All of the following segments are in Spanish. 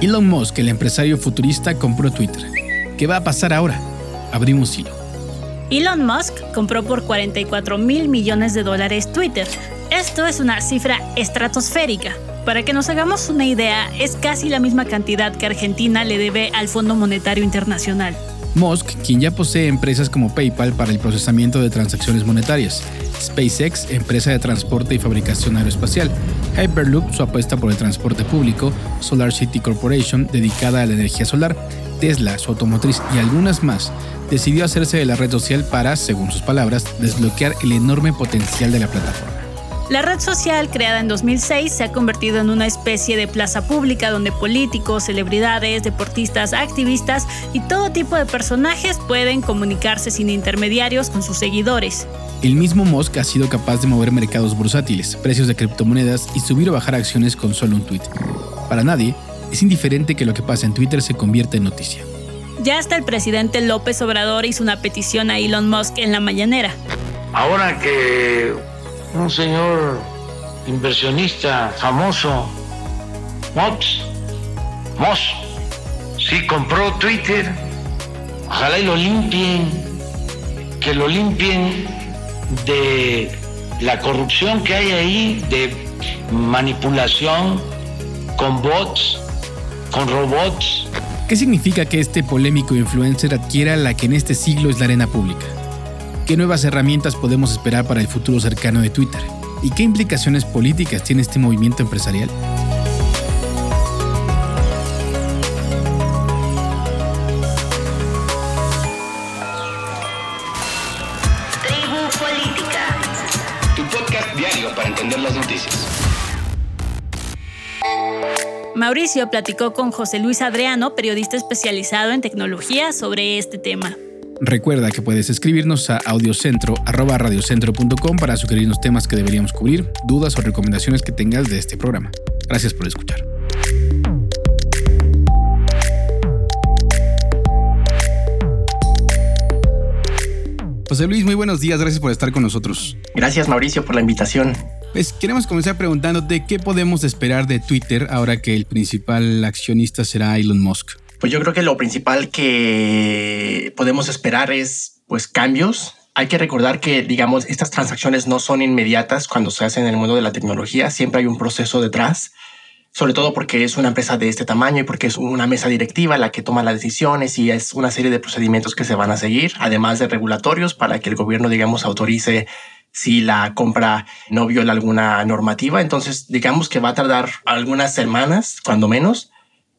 Elon Musk, el empresario futurista, compró Twitter. ¿Qué va a pasar ahora? Abrimos hilo. Elon Musk compró por 44 mil millones de dólares Twitter. Esto es una cifra estratosférica. Para que nos hagamos una idea, es casi la misma cantidad que Argentina le debe al Fondo Monetario Internacional. Musk, quien ya posee empresas como PayPal para el procesamiento de transacciones monetarias, SpaceX, empresa de transporte y fabricación aeroespacial, Hyperloop, su apuesta por el transporte público, Solar City Corporation, dedicada a la energía solar, Tesla, su automotriz y algunas más, decidió hacerse de la red social para, según sus palabras, desbloquear el enorme potencial de la plataforma. La red social, creada en 2006, se ha convertido en una especie de plaza pública donde políticos, celebridades, deportistas, activistas y todo tipo de personajes pueden comunicarse sin intermediarios con sus seguidores. El mismo Musk ha sido capaz de mover mercados bursátiles, precios de criptomonedas y subir o bajar acciones con solo un tweet. Para nadie, es indiferente que lo que pasa en Twitter se convierta en noticia. Ya hasta el presidente López Obrador hizo una petición a Elon Musk en la mañanera. Ahora que un señor inversionista famoso, Mox, Moss, sí compró Twitter, ojalá y lo limpien, que lo limpien de la corrupción que hay ahí, de manipulación con bots, con robots. ¿Qué significa que este polémico influencer adquiera la que en este siglo es la arena pública? ¿Qué nuevas herramientas podemos esperar para el futuro cercano de Twitter? ¿Y qué implicaciones políticas tiene este movimiento empresarial? Tribu Política. Tu podcast diario para entender las noticias. Mauricio platicó con José Luis Adriano, periodista especializado en tecnología, sobre este tema. Recuerda que puedes escribirnos a audiocentro.radiocentro.com para sugerirnos temas que deberíamos cubrir, dudas o recomendaciones que tengas de este programa. Gracias por escuchar. José Luis, muy buenos días, gracias por estar con nosotros. Gracias Mauricio por la invitación. Pues queremos comenzar preguntándote qué podemos esperar de Twitter ahora que el principal accionista será Elon Musk. Pues yo creo que lo principal que podemos esperar es pues cambios. Hay que recordar que, digamos, estas transacciones no son inmediatas cuando se hacen en el mundo de la tecnología. Siempre hay un proceso detrás, sobre todo porque es una empresa de este tamaño y porque es una mesa directiva la que toma las decisiones y es una serie de procedimientos que se van a seguir, además de regulatorios para que el gobierno, digamos, autorice si la compra no viola alguna normativa. Entonces, digamos que va a tardar algunas semanas, cuando menos.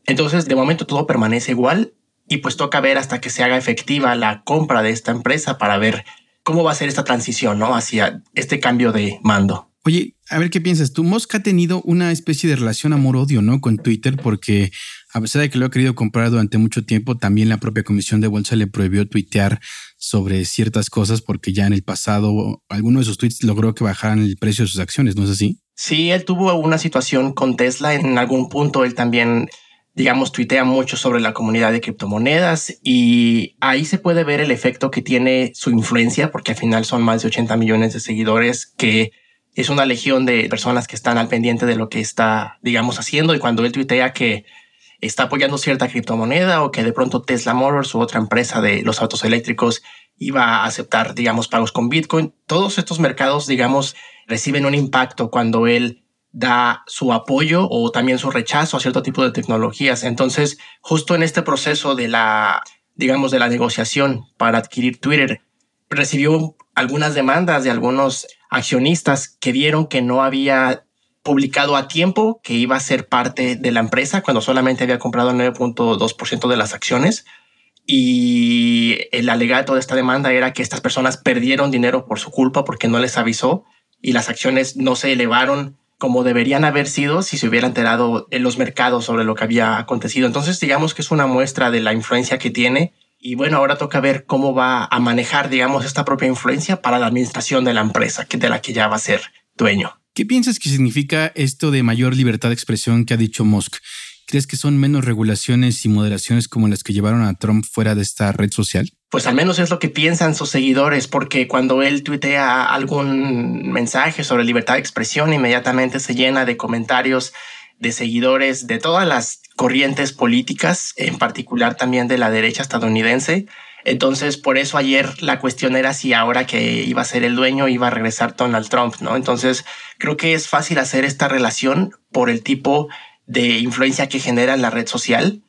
Entonces, de momento todo permanece igual y pues toca ver hasta que se haga efectiva la compra de esta empresa para ver cómo va a ser esta transición, ¿no? Hacia este cambio de mando. Oye, a ver qué piensas tú. Musk ha tenido una especie de relación amor-odio, ¿no? Con Twitter, porque a pesar de que lo ha querido comprar durante mucho tiempo, también la propia comisión de bolsa le prohibió tuitear sobre ciertas cosas porque ya en el pasado alguno de sus tweets logró que bajaran el precio de sus acciones, ¿no es así? Sí, él tuvo una situación con Tesla. En algún punto él también digamos, tuitea mucho sobre la comunidad de criptomonedas y ahí se puede ver el efecto que tiene su influencia, porque al final son más de 80 millones de seguidores, que es una legión de personas que están al pendiente de lo que está, digamos, haciendo. Y cuando él tuitea que está apoyando cierta criptomoneda o que de pronto Tesla Motors u otra empresa de los autos eléctricos iba a aceptar, digamos, pagos con Bitcoin. Todos estos mercados, digamos, reciben un impacto cuando él da su apoyo o también su rechazo a cierto tipo de tecnologías. Entonces, justo en este proceso de la, digamos, de la negociación para adquirir Twitter, recibió algunas demandas de algunos accionistas que vieron que no había publicado a tiempo que iba a ser parte de la empresa cuando solamente había comprado el 9.2% de las acciones. Y el alegato de esta demanda era que estas personas perdieron dinero por su culpa porque no les avisó y las acciones no se elevaron como deberían haber sido si se hubiera enterado en los mercados sobre lo que había acontecido. Entonces, digamos que es una muestra de la influencia que tiene. Y bueno, ahora toca ver cómo va a manejar, digamos, esta propia influencia para la administración de la empresa, que de la que ya va a ser dueño. ¿Qué piensas que significa esto de mayor libertad de expresión que ha dicho Musk? ¿Crees que son menos regulaciones y moderaciones como las que llevaron a Trump fuera de esta red social? Pues al menos es lo que piensan sus seguidores, porque cuando él tuitea algún mensaje sobre libertad de expresión, inmediatamente se llena de comentarios de seguidores de todas las corrientes políticas, en particular también de la derecha estadounidense. Entonces, por eso ayer la cuestión era si ahora que iba a ser el dueño iba a regresar Donald Trump, ¿no? Entonces, creo que es fácil hacer esta relación por el tipo de influencia que genera la red social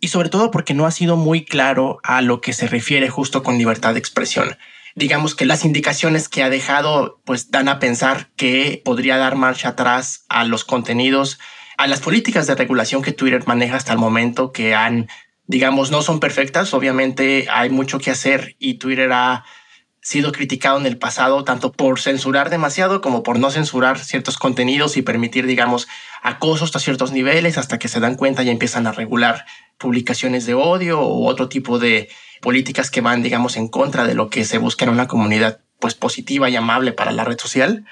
y sobre todo porque no ha sido muy claro a lo que se refiere justo con libertad de expresión. Digamos que las indicaciones que ha dejado pues dan a pensar que podría dar marcha atrás a los contenidos, a las políticas de regulación que Twitter maneja hasta el momento que han, digamos, no son perfectas. Obviamente hay mucho que hacer y Twitter ha sido criticado en el pasado tanto por censurar demasiado como por no censurar ciertos contenidos y permitir, digamos, acoso hasta ciertos niveles hasta que se dan cuenta y empiezan a regular publicaciones de odio o otro tipo de políticas que van, digamos, en contra de lo que se busca en una comunidad pues positiva y amable para la red social.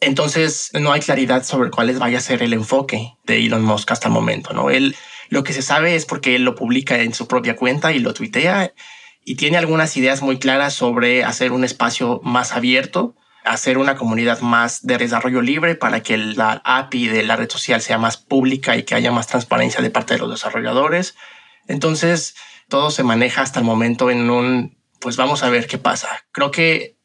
Entonces no hay claridad sobre cuál vaya a ser el enfoque de Elon Musk hasta el momento, ¿no? Él lo que se sabe es porque él lo publica en su propia cuenta y lo tuitea y tiene algunas ideas muy claras sobre hacer un espacio más abierto, hacer una comunidad más de desarrollo libre para que la API de la red social sea más pública y que haya más transparencia de parte de los desarrolladores. Entonces, todo se maneja hasta el momento en un, pues vamos a ver qué pasa. Creo que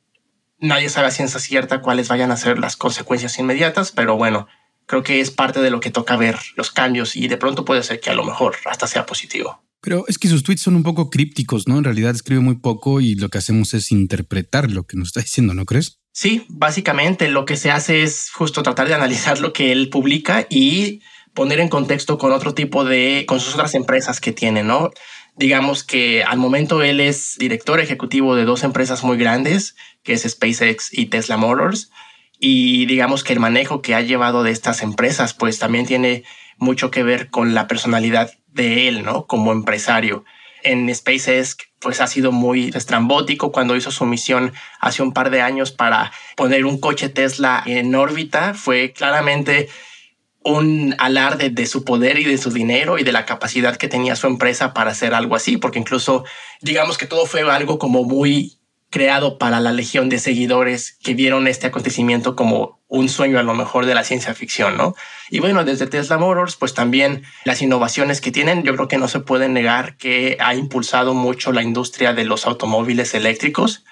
nadie sabe a ciencia cierta cuáles vayan a ser las consecuencias inmediatas, pero bueno, creo que es parte de lo que toca ver los cambios y de pronto puede ser que a lo mejor hasta sea positivo. Pero es que sus tweets son un poco crípticos, ¿no? En realidad escribe muy poco y lo que hacemos es interpretar lo que nos está diciendo, ¿no crees? Sí, básicamente lo que se hace es justo tratar de analizar lo que él publica y poner en contexto con otro tipo de, con sus otras empresas que tiene, ¿no? Digamos que al momento él es director ejecutivo de dos empresas muy grandes, que es SpaceX y Tesla Motors. Y digamos que el manejo que ha llevado de estas empresas, pues también tiene mucho que ver con la personalidad de él, ¿no? Como empresario. En SpaceX, pues ha sido muy estrambótico cuando hizo su misión hace un par de años para poner un coche Tesla en órbita. Fue claramente un alarde de su poder y de su dinero y de la capacidad que tenía su empresa para hacer algo así, porque incluso digamos que todo fue algo como muy creado para la legión de seguidores que vieron este acontecimiento como un sueño a lo mejor de la ciencia ficción, ¿no? Y bueno, desde Tesla Motors, pues también las innovaciones que tienen, yo creo que no se puede negar que ha impulsado mucho la industria de los automóviles eléctricos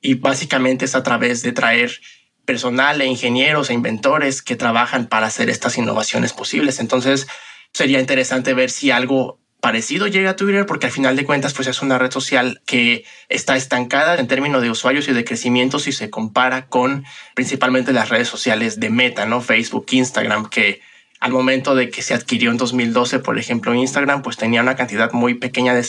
y básicamente es a través de traer personal e ingenieros e inventores que trabajan para hacer estas innovaciones posibles. Entonces, sería interesante ver si algo parecido llega a Twitter porque al final de cuentas pues es una red social que está estancada en términos de usuarios y de crecimiento si se compara con principalmente las redes sociales de Meta, ¿no? Facebook, Instagram, que al momento de que se adquirió en 2012, por ejemplo, Instagram, pues tenía una cantidad muy pequeña de,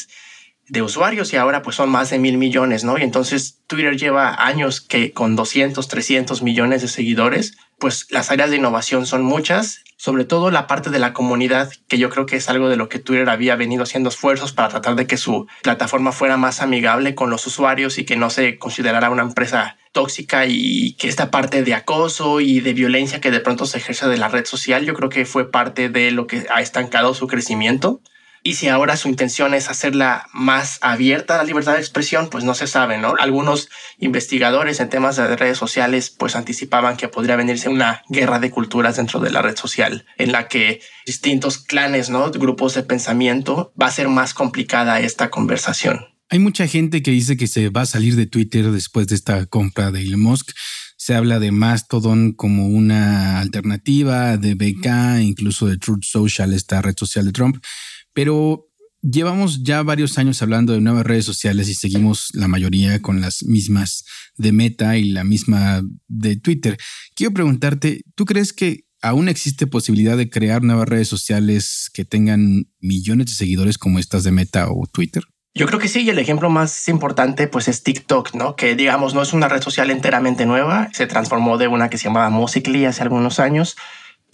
de usuarios y ahora pues son más de mil millones, ¿no? Y entonces Twitter lleva años que con 200, 300 millones de seguidores, pues las áreas de innovación son muchas sobre todo la parte de la comunidad, que yo creo que es algo de lo que Twitter había venido haciendo esfuerzos para tratar de que su plataforma fuera más amigable con los usuarios y que no se considerara una empresa tóxica y que esta parte de acoso y de violencia que de pronto se ejerce de la red social, yo creo que fue parte de lo que ha estancado su crecimiento. Y si ahora su intención es hacerla más abierta a la libertad de expresión, pues no se sabe, ¿no? Algunos investigadores en temas de redes sociales pues anticipaban que podría venirse una guerra de culturas dentro de la red social en la que distintos clanes, ¿no? Grupos de pensamiento va a ser más complicada esta conversación. Hay mucha gente que dice que se va a salir de Twitter después de esta compra de Elon Musk. Se habla de Mastodon como una alternativa, de BK, incluso de Truth Social, esta red social de Trump. Pero llevamos ya varios años hablando de nuevas redes sociales y seguimos la mayoría con las mismas de Meta y la misma de Twitter. Quiero preguntarte, ¿tú crees que aún existe posibilidad de crear nuevas redes sociales que tengan millones de seguidores como estas de Meta o Twitter? Yo creo que sí, y el ejemplo más importante pues es TikTok, ¿no? Que digamos no es una red social enteramente nueva, se transformó de una que se llamaba Musically hace algunos años,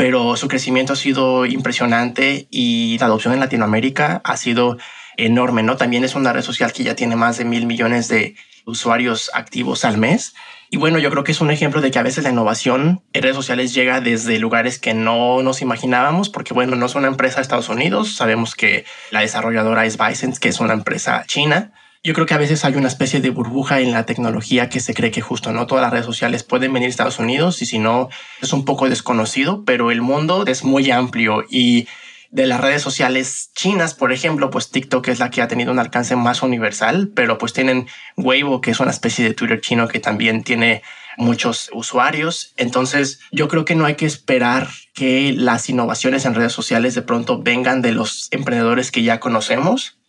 pero su crecimiento ha sido impresionante y la adopción en Latinoamérica ha sido enorme, ¿no? También es una red social que ya tiene más de mil millones de usuarios activos al mes y bueno, yo creo que es un ejemplo de que a veces la innovación en redes sociales llega desde lugares que no nos imaginábamos, porque bueno, no es una empresa de Estados Unidos, sabemos que la desarrolladora es Bysense, que es una empresa china. Yo creo que a veces hay una especie de burbuja en la tecnología que se cree que justo no todas las redes sociales pueden venir a Estados Unidos y si no es un poco desconocido, pero el mundo es muy amplio y de las redes sociales chinas, por ejemplo, pues TikTok es la que ha tenido un alcance más universal, pero pues tienen Weibo, que es una especie de Twitter chino que también tiene muchos usuarios. Entonces, yo creo que no hay que esperar que las innovaciones en redes sociales de pronto vengan de los emprendedores que ya conocemos.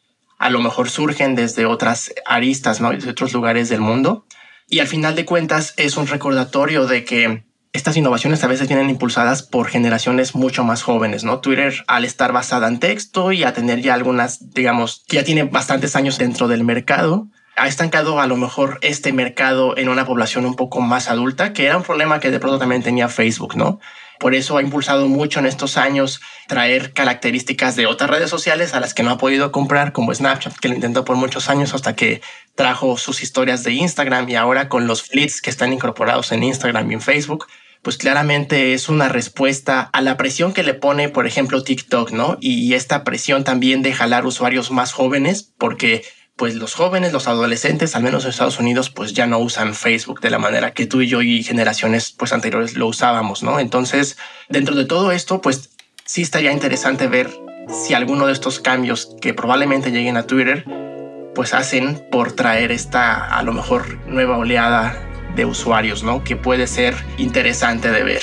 A lo mejor surgen desde otras aristas, ¿no? Desde otros lugares del mundo. Y al final de cuentas es un recordatorio de que estas innovaciones a veces vienen impulsadas por generaciones mucho más jóvenes, ¿no? Twitter, al estar basada en texto y a tener ya algunas, digamos, que ya tiene bastantes años dentro del mercado, ha estancado a lo mejor este mercado en una población un poco más adulta, que era un problema que de pronto también tenía Facebook, ¿no? Por eso ha impulsado mucho en estos años traer características de otras redes sociales a las que no ha podido comprar, como Snapchat, que lo intentó por muchos años hasta que trajo sus historias de Instagram y ahora con los flits que están incorporados en Instagram y en Facebook, pues claramente es una respuesta a la presión que le pone, por ejemplo, TikTok, ¿no? Y esta presión también de jalar usuarios más jóvenes, porque pues los jóvenes, los adolescentes, al menos en Estados Unidos, pues ya no usan Facebook de la manera que tú y yo y generaciones pues anteriores lo usábamos, ¿no? Entonces, dentro de todo esto, pues sí estaría interesante ver si alguno de estos cambios que probablemente lleguen a Twitter, pues hacen por traer esta a lo mejor nueva oleada de usuarios, ¿no? Que puede ser interesante de ver.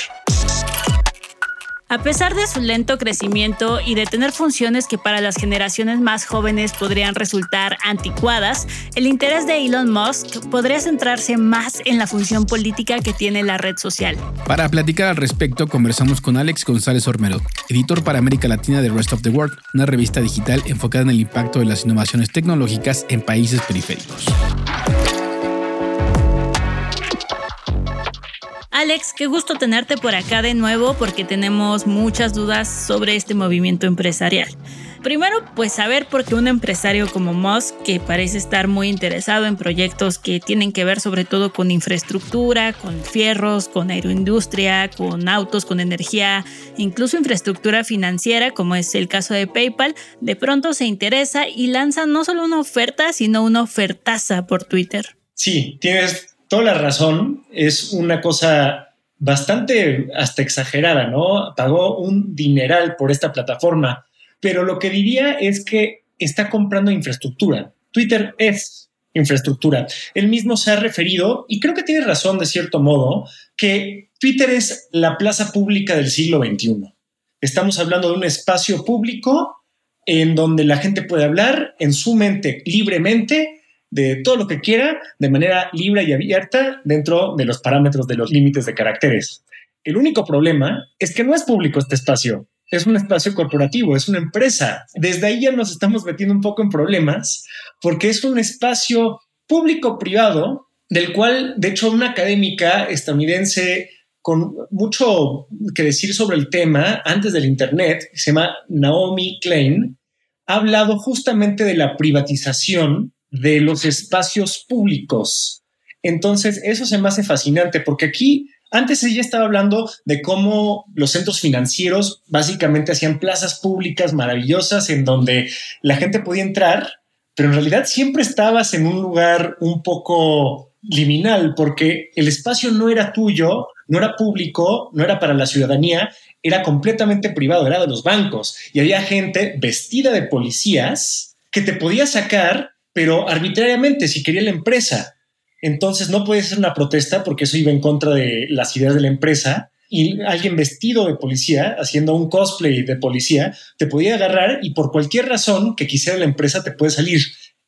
A pesar de su lento crecimiento y de tener funciones que para las generaciones más jóvenes podrían resultar anticuadas, el interés de Elon Musk podría centrarse más en la función política que tiene la red social. Para platicar al respecto, conversamos con Alex González Ormero, editor para América Latina de Rest of the World, una revista digital enfocada en el impacto de las innovaciones tecnológicas en países periféricos. Alex, qué gusto tenerte por acá de nuevo porque tenemos muchas dudas sobre este movimiento empresarial. Primero, pues saber por qué un empresario como Musk, que parece estar muy interesado en proyectos que tienen que ver sobre todo con infraestructura, con fierros, con aeroindustria, con autos, con energía, incluso infraestructura financiera, como es el caso de PayPal, de pronto se interesa y lanza no solo una oferta, sino una ofertaza por Twitter. Sí, tienes toda la razón. Es una cosa bastante hasta exagerada, ¿no? Pagó un dineral por esta plataforma, pero lo que diría es que está comprando infraestructura. Twitter es infraestructura. Él mismo se ha referido, y creo que tiene razón de cierto modo, que Twitter es la plaza pública del siglo XXI. Estamos hablando de un espacio público en donde la gente puede hablar en su mente libremente de todo lo que quiera de manera libre y abierta dentro de los parámetros de los límites de caracteres. El único problema es que no es público este espacio, es un espacio corporativo, es una empresa. Desde ahí ya nos estamos metiendo un poco en problemas porque es un espacio público-privado del cual, de hecho, una académica estadounidense con mucho que decir sobre el tema antes del Internet, se llama Naomi Klein, ha hablado justamente de la privatización de los espacios públicos. Entonces, eso se me hace fascinante porque aquí antes ella estaba hablando de cómo los centros financieros básicamente hacían plazas públicas maravillosas en donde la gente podía entrar, pero en realidad siempre estabas en un lugar un poco liminal porque el espacio no era tuyo, no era público, no era para la ciudadanía, era completamente privado, era de los bancos y había gente vestida de policías que te podía sacar pero arbitrariamente, si quería la empresa. Entonces no puede ser una protesta porque eso iba en contra de las ideas de la empresa y alguien vestido de policía, haciendo un cosplay de policía, te podía agarrar y por cualquier razón que quisiera la empresa te puede salir.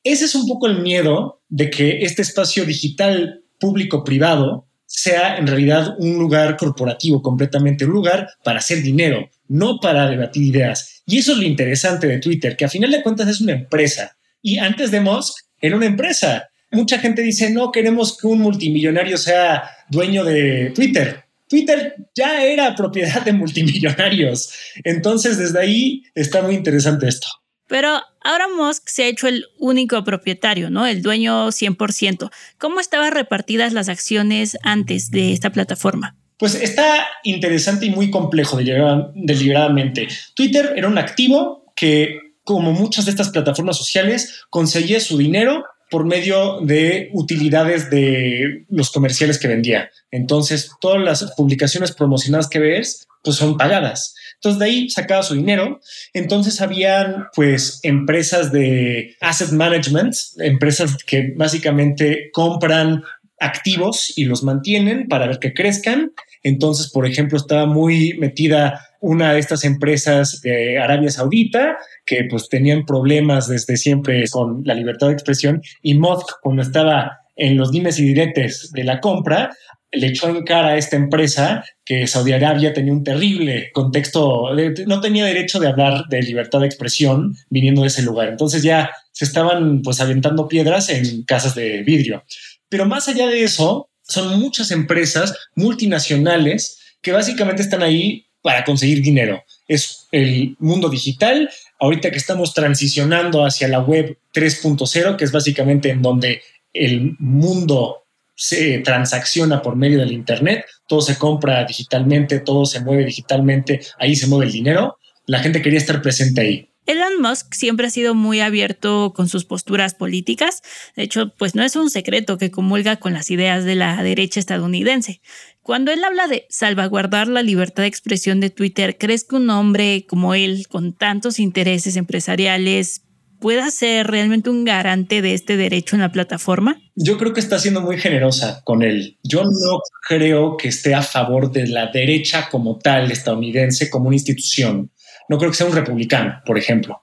Ese es un poco el miedo de que este espacio digital público-privado sea en realidad un lugar corporativo completamente, un lugar para hacer dinero, no para debatir ideas. Y eso es lo interesante de Twitter, que a final de cuentas es una empresa. Y antes de Musk era una empresa. Mucha gente dice, no queremos que un multimillonario sea dueño de Twitter. Twitter ya era propiedad de multimillonarios. Entonces, desde ahí está muy interesante esto. Pero ahora Musk se ha hecho el único propietario, ¿no? El dueño 100%. ¿Cómo estaban repartidas las acciones antes de esta plataforma? Pues está interesante y muy complejo deliberadamente. Twitter era un activo que, como muchas de estas plataformas sociales, conseguía su dinero por medio de utilidades de los comerciales que vendía. Entonces, todas las publicaciones promocionadas que ves, pues son pagadas. Entonces de ahí sacaba su dinero. Entonces habían pues empresas de asset management, empresas que básicamente compran activos y los mantienen para ver que crezcan. Entonces, por ejemplo, estaba muy metida una de estas empresas de Arabia Saudita que pues tenían problemas desde siempre con la libertad de expresión y Musk cuando estaba en los dimes y diretes de la compra, le echó en cara a esta empresa que Saudi Arabia tenía un terrible contexto, no tenía derecho de hablar de libertad de expresión viniendo de ese lugar. Entonces ya se estaban pues aventando piedras en casas de vidrio. Pero más allá de eso, son muchas empresas multinacionales que básicamente están ahí para conseguir dinero. Es el mundo digital. Ahorita que estamos transicionando hacia la web 3.0, que es básicamente en donde el mundo se transacciona por medio del Internet, todo se compra digitalmente, todo se mueve digitalmente, ahí se mueve el dinero. La gente quería estar presente ahí. Elon Musk siempre ha sido muy abierto con sus posturas políticas. De hecho, pues no es un secreto que comulga con las ideas de la derecha estadounidense. Cuando él habla de salvaguardar la libertad de expresión de Twitter, ¿crees que un hombre como él, con tantos intereses empresariales, pueda ser realmente un garante de este derecho en la plataforma? Yo creo que está siendo muy generosa con él. Yo no creo que esté a favor de la derecha como tal estadounidense, como una institución. No creo que sea un republicano, por ejemplo.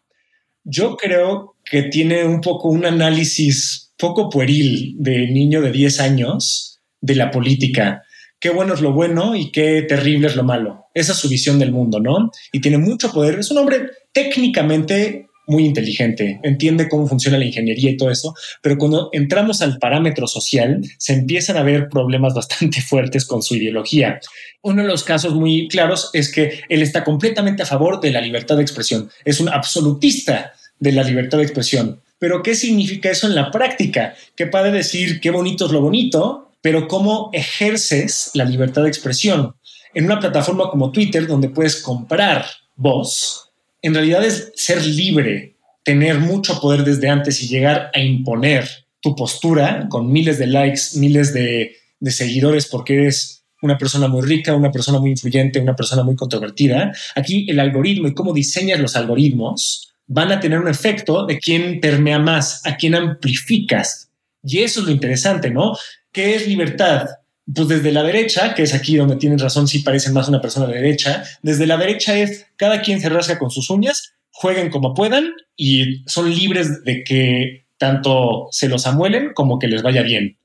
Yo creo que tiene un poco un análisis poco pueril de niño de 10 años de la política. Qué bueno es lo bueno y qué terrible es lo malo. Esa es su visión del mundo, ¿no? Y tiene mucho poder. Es un hombre técnicamente muy inteligente, entiende cómo funciona la ingeniería y todo eso, pero cuando entramos al parámetro social, se empiezan a ver problemas bastante fuertes con su ideología. Uno de los casos muy claros es que él está completamente a favor de la libertad de expresión, es un absolutista de la libertad de expresión. Pero ¿qué significa eso en la práctica? Que puede decir qué bonito es lo bonito, pero cómo ejerces la libertad de expresión. En una plataforma como Twitter, donde puedes comprar voz, en realidad es ser libre, tener mucho poder desde antes y llegar a imponer tu postura con miles de likes, miles de, seguidores porque eres una persona muy rica, una persona muy influyente, una persona muy controvertida. Aquí el algoritmo y cómo diseñas los algoritmos van a tener un efecto de quién permea más, a quién amplificas. Y eso es lo interesante, ¿no? ¿Qué es libertad? Pues desde la derecha, que es aquí donde tienen razón, si parecen más una persona de derecha, desde la derecha es cada quien se rasca con sus uñas, jueguen como puedan y son libres de que tanto se los amuelen como que les vaya bien.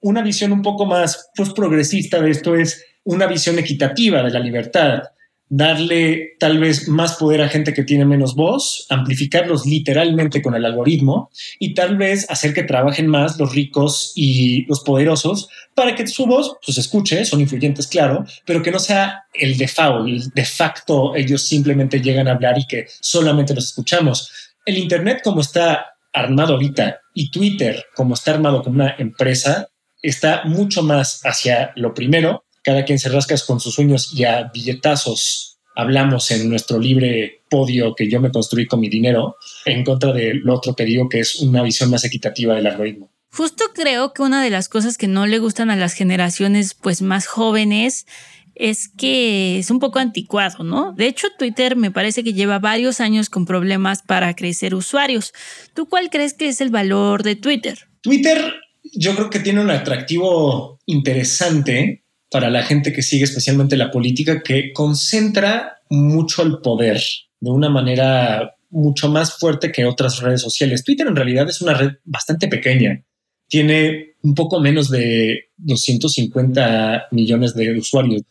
Una visión un poco más pues, progresista de esto es una visión equitativa de la libertad, darle tal vez más poder a gente que tiene menos voz, amplificarlos literalmente con el algoritmo y tal vez hacer que trabajen más los ricos y los poderosos para que su voz pues escuche, son influyentes claro, pero que no sea el default, el de facto ellos simplemente llegan a hablar y que solamente los escuchamos. El Internet como está armado ahorita y Twitter como está armado como una empresa está mucho más hacia lo primero cada quien se rasca con sus sueños y a billetazos hablamos en nuestro libre podio que yo me construí con mi dinero, en contra del otro que digo que es una visión más equitativa del algoritmo. Justo creo que una de las cosas que no le gustan a las generaciones pues más jóvenes es que es un poco anticuado, ¿no? De hecho, Twitter me parece que lleva varios años con problemas para crecer usuarios. ¿Tú cuál crees que es el valor de Twitter? Twitter yo creo que tiene un atractivo interesante para la gente que sigue especialmente la política, que concentra mucho el poder de una manera mucho más fuerte que otras redes sociales. Twitter en realidad es una red bastante pequeña. Tiene un poco menos de 250 millones de usuarios.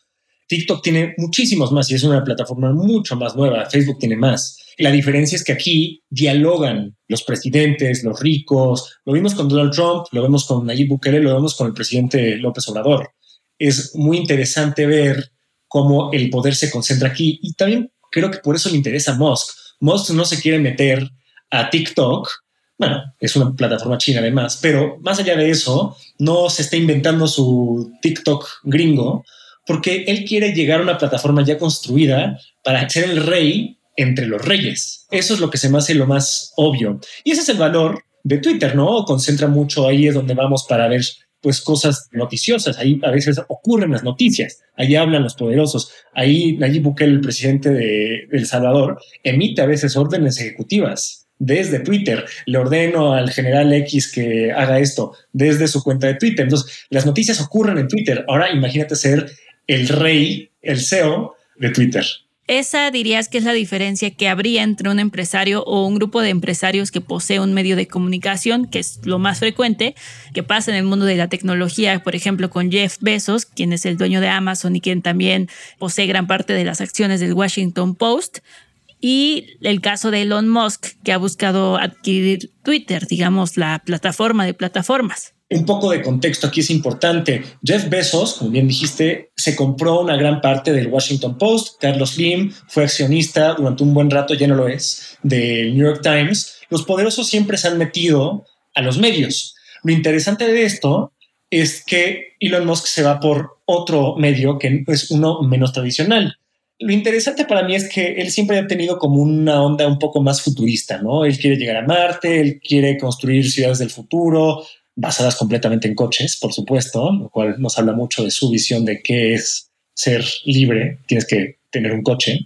TikTok tiene muchísimos más y es una plataforma mucho más nueva. Facebook tiene más. La diferencia es que aquí dialogan los presidentes, los ricos. Lo vimos con Donald Trump, lo vemos con Nayib Bukele, lo vemos con el presidente López Obrador. Es muy interesante ver cómo el poder se concentra aquí y también creo que por eso le interesa a Musk. Musk no se quiere meter a TikTok. Bueno, es una plataforma china además, pero más allá de eso, no se está inventando su TikTok gringo, porque él quiere llegar a una plataforma ya construida para ser el rey entre los reyes. Eso es lo que se me hace lo más obvio. Y ese es el valor de Twitter, ¿no? Concentra mucho ahí es donde vamos para ver pues cosas noticiosas. Ahí a veces ocurren las noticias. Ahí hablan los poderosos. Ahí Nayib Bukele, el presidente de El Salvador, emite a veces órdenes ejecutivas desde Twitter. Le ordeno al general X que haga esto desde su cuenta de Twitter. Entonces, las noticias ocurren en Twitter. Ahora imagínate ser el rey, el CEO de Twitter. Esa dirías que es la diferencia que habría entre un empresario o un grupo de empresarios que posee un medio de comunicación, que es lo más frecuente, que pasa en el mundo de la tecnología, por ejemplo, con Jeff Bezos, quien es el dueño de Amazon y quien también posee gran parte de las acciones del Washington Post, y el caso de Elon Musk, que ha buscado adquirir Twitter, digamos, la plataforma de plataformas. Un poco de contexto aquí es importante. Jeff Bezos, como bien dijiste, se compró una gran parte del Washington Post. Carlos Slim fue accionista durante un buen rato, ya no lo es, del New York Times. Los poderosos siempre se han metido a los medios. Lo interesante de esto es que Elon Musk se va por otro medio que es uno menos tradicional. Lo interesante para mí es que él siempre ha tenido como una onda un poco más futurista, ¿no? Él quiere llegar a Marte, él quiere construir ciudades del futuro, basadas completamente en coches, por supuesto, lo cual nos habla mucho de su visión de qué es ser libre, tienes que tener un coche,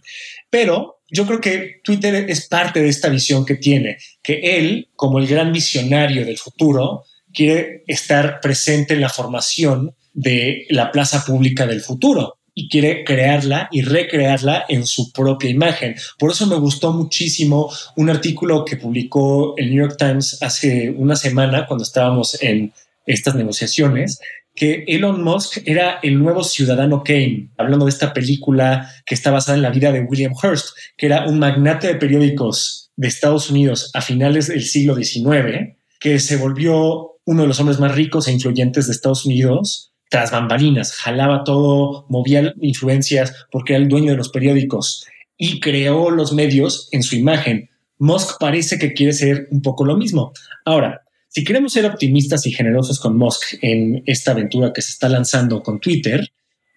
pero yo creo que Twitter es parte de esta visión que tiene, que él, como el gran visionario del futuro, quiere estar presente en la formación de la plaza pública del futuro y quiere crearla y recrearla en su propia imagen. Por eso me gustó muchísimo un artículo que publicó el New York Times hace una semana cuando estábamos en estas negociaciones, que Elon Musk era el nuevo ciudadano Kane, hablando de esta película que está basada en la vida de William Hearst, que era un magnate de periódicos de Estados Unidos a finales del siglo XIX, que se volvió uno de los hombres más ricos e influyentes de Estados Unidos tras bambalinas, jalaba todo, movía influencias porque era el dueño de los periódicos y creó los medios en su imagen. Musk parece que quiere ser un poco lo mismo. Ahora, si queremos ser optimistas y generosos con Musk en esta aventura que se está lanzando con Twitter,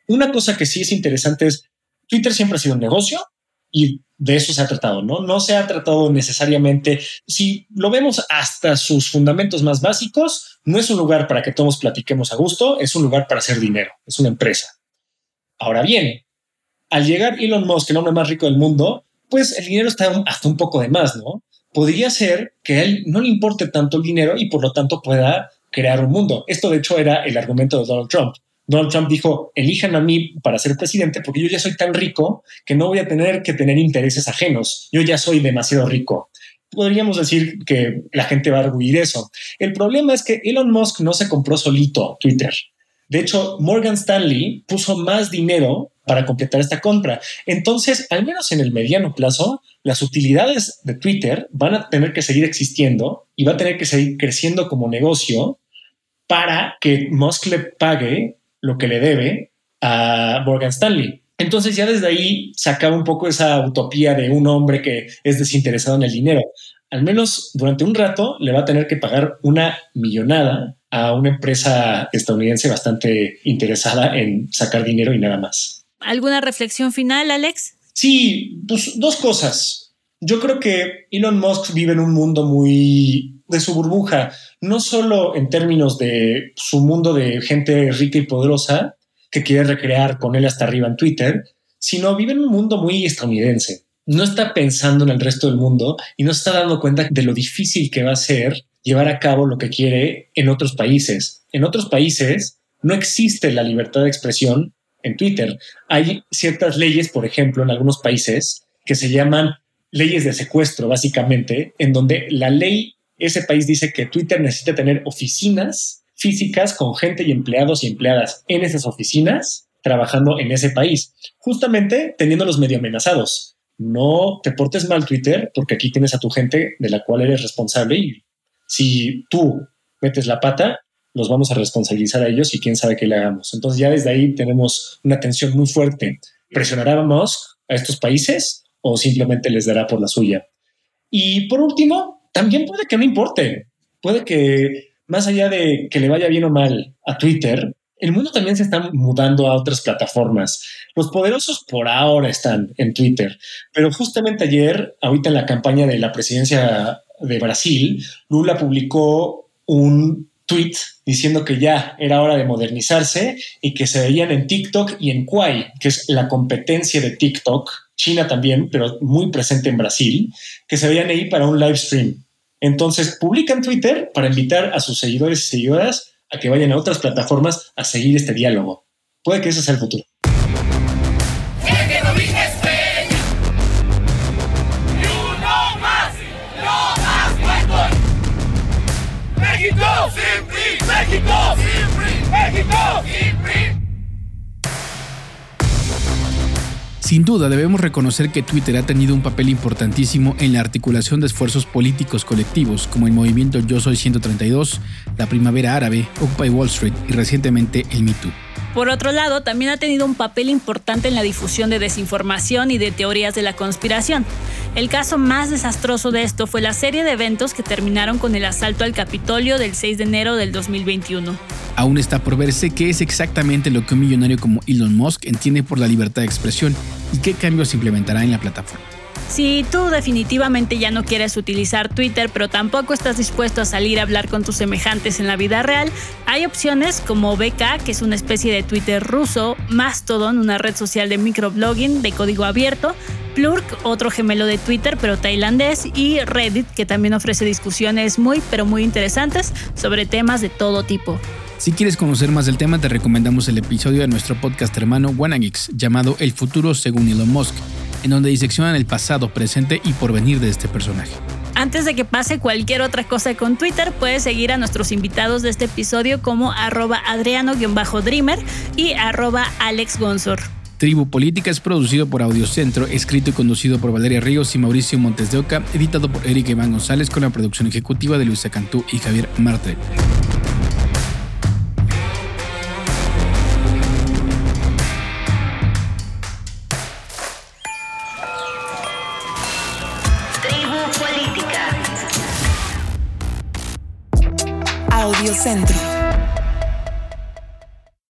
una cosa que sí es interesante es, Twitter siempre ha sido un negocio y de eso se ha tratado, ¿no? No se ha tratado necesariamente, si lo vemos hasta sus fundamentos más básicos, no es un lugar para que todos platiquemos a gusto, es un lugar para hacer dinero, es una empresa. Ahora bien, al llegar Elon Musk, el hombre más rico del mundo, pues el dinero está hasta un poco de más, ¿no? Podría ser que a él no le importe tanto el dinero y por lo tanto pueda crear un mundo. Esto de hecho era el argumento de Donald Trump. Donald Trump dijo, elijan a mí para ser presidente porque yo ya soy tan rico que no voy a tener que tener intereses ajenos. Yo ya soy demasiado rico. Podríamos decir que la gente va a arguir eso. El problema es que Elon Musk no se compró solito Twitter. De hecho, Morgan Stanley puso más dinero para completar esta compra. Entonces, al menos en el mediano plazo, las utilidades de Twitter van a tener que seguir existiendo y va a tener que seguir creciendo como negocio para que Musk le pague lo que le debe a Morgan Stanley. Entonces ya desde ahí se acaba un poco esa utopía de un hombre que es desinteresado en el dinero. Al menos durante un rato le va a tener que pagar una millonada a una empresa estadounidense bastante interesada en sacar dinero y nada más. ¿Alguna reflexión final, Alex? Sí, pues dos cosas. Yo creo que Elon Musk vive en un mundo muy de su burbuja, no solo en términos de su mundo de gente rica y poderosa, que quiere recrear con él hasta arriba en Twitter, sino vive en un mundo muy estadounidense. No está pensando en el resto del mundo y no está dando cuenta de lo difícil que va a ser llevar a cabo lo que quiere en otros países. En otros países no existe la libertad de expresión en Twitter. Hay ciertas leyes, por ejemplo, en algunos países que se llaman leyes de secuestro, básicamente, en donde la ley, ese país dice que Twitter necesita tener oficinas físicas con gente y empleados y empleadas en esas oficinas trabajando en ese país, justamente teniéndolos medio amenazados. No te portes mal Twitter porque aquí tienes a tu gente de la cual eres responsable y si tú metes la pata, los vamos a responsabilizar a ellos y quién sabe qué le hagamos. Entonces ya desde ahí tenemos una tensión muy fuerte. ¿Presionará a Musk a estos países o simplemente les dará por la suya? Y por último, también puede que no importe. Puede que más allá de que le vaya bien o mal a Twitter, el mundo también se está mudando a otras plataformas. Los poderosos por ahora están en Twitter, pero justamente ayer, ahorita en la campaña de la presidencia de Brasil, Lula publicó un tweet diciendo que ya era hora de modernizarse y que se veían en TikTok y en Kwai, que es la competencia de TikTok, China también, pero muy presente en Brasil, que se veían ahí para un live stream. Entonces, publican Twitter para invitar a sus seguidores y seguidoras a que vayan a otras plataformas a seguir este diálogo. Puede que ese sea el futuro. México, México, Sin duda, debemos reconocer que Twitter ha tenido un papel importantísimo en la articulación de esfuerzos políticos colectivos, como el movimiento Yo Soy 132, la Primavera Árabe, Occupy Wall Street y recientemente el Me Too. Por otro lado, también ha tenido un papel importante en la difusión de desinformación y de teorías de la conspiración. El caso más desastroso de esto fue la serie de eventos que terminaron con el asalto al Capitolio del 6 de enero del 2021. Aún está por verse qué es exactamente lo que un millonario como Elon Musk entiende por la libertad de expresión y qué cambios implementará en la plataforma. Si tú definitivamente ya no quieres utilizar Twitter, pero tampoco estás dispuesto a salir a hablar con tus semejantes en la vida real, hay opciones como BK, que es una especie de Twitter ruso, Mastodon, una red social de microblogging de código abierto, Plurk, otro gemelo de Twitter pero tailandés, y Reddit, que también ofrece discusiones muy pero muy interesantes sobre temas de todo tipo. Si quieres conocer más del tema, te recomendamos el episodio de nuestro podcast hermano WannaGeeks llamado El futuro según Elon Musk en donde diseccionan el pasado, presente y porvenir de este personaje. Antes de que pase cualquier otra cosa con Twitter, puedes seguir a nuestros invitados de este episodio como arroba adriano-dreamer y arroba alexgonsor. Tribu Política es producido por Audiocentro, escrito y conducido por Valeria Ríos y Mauricio Montes de Oca, editado por Eric Iván González con la producción ejecutiva de Luisa Cantú y Javier Martel. Centro.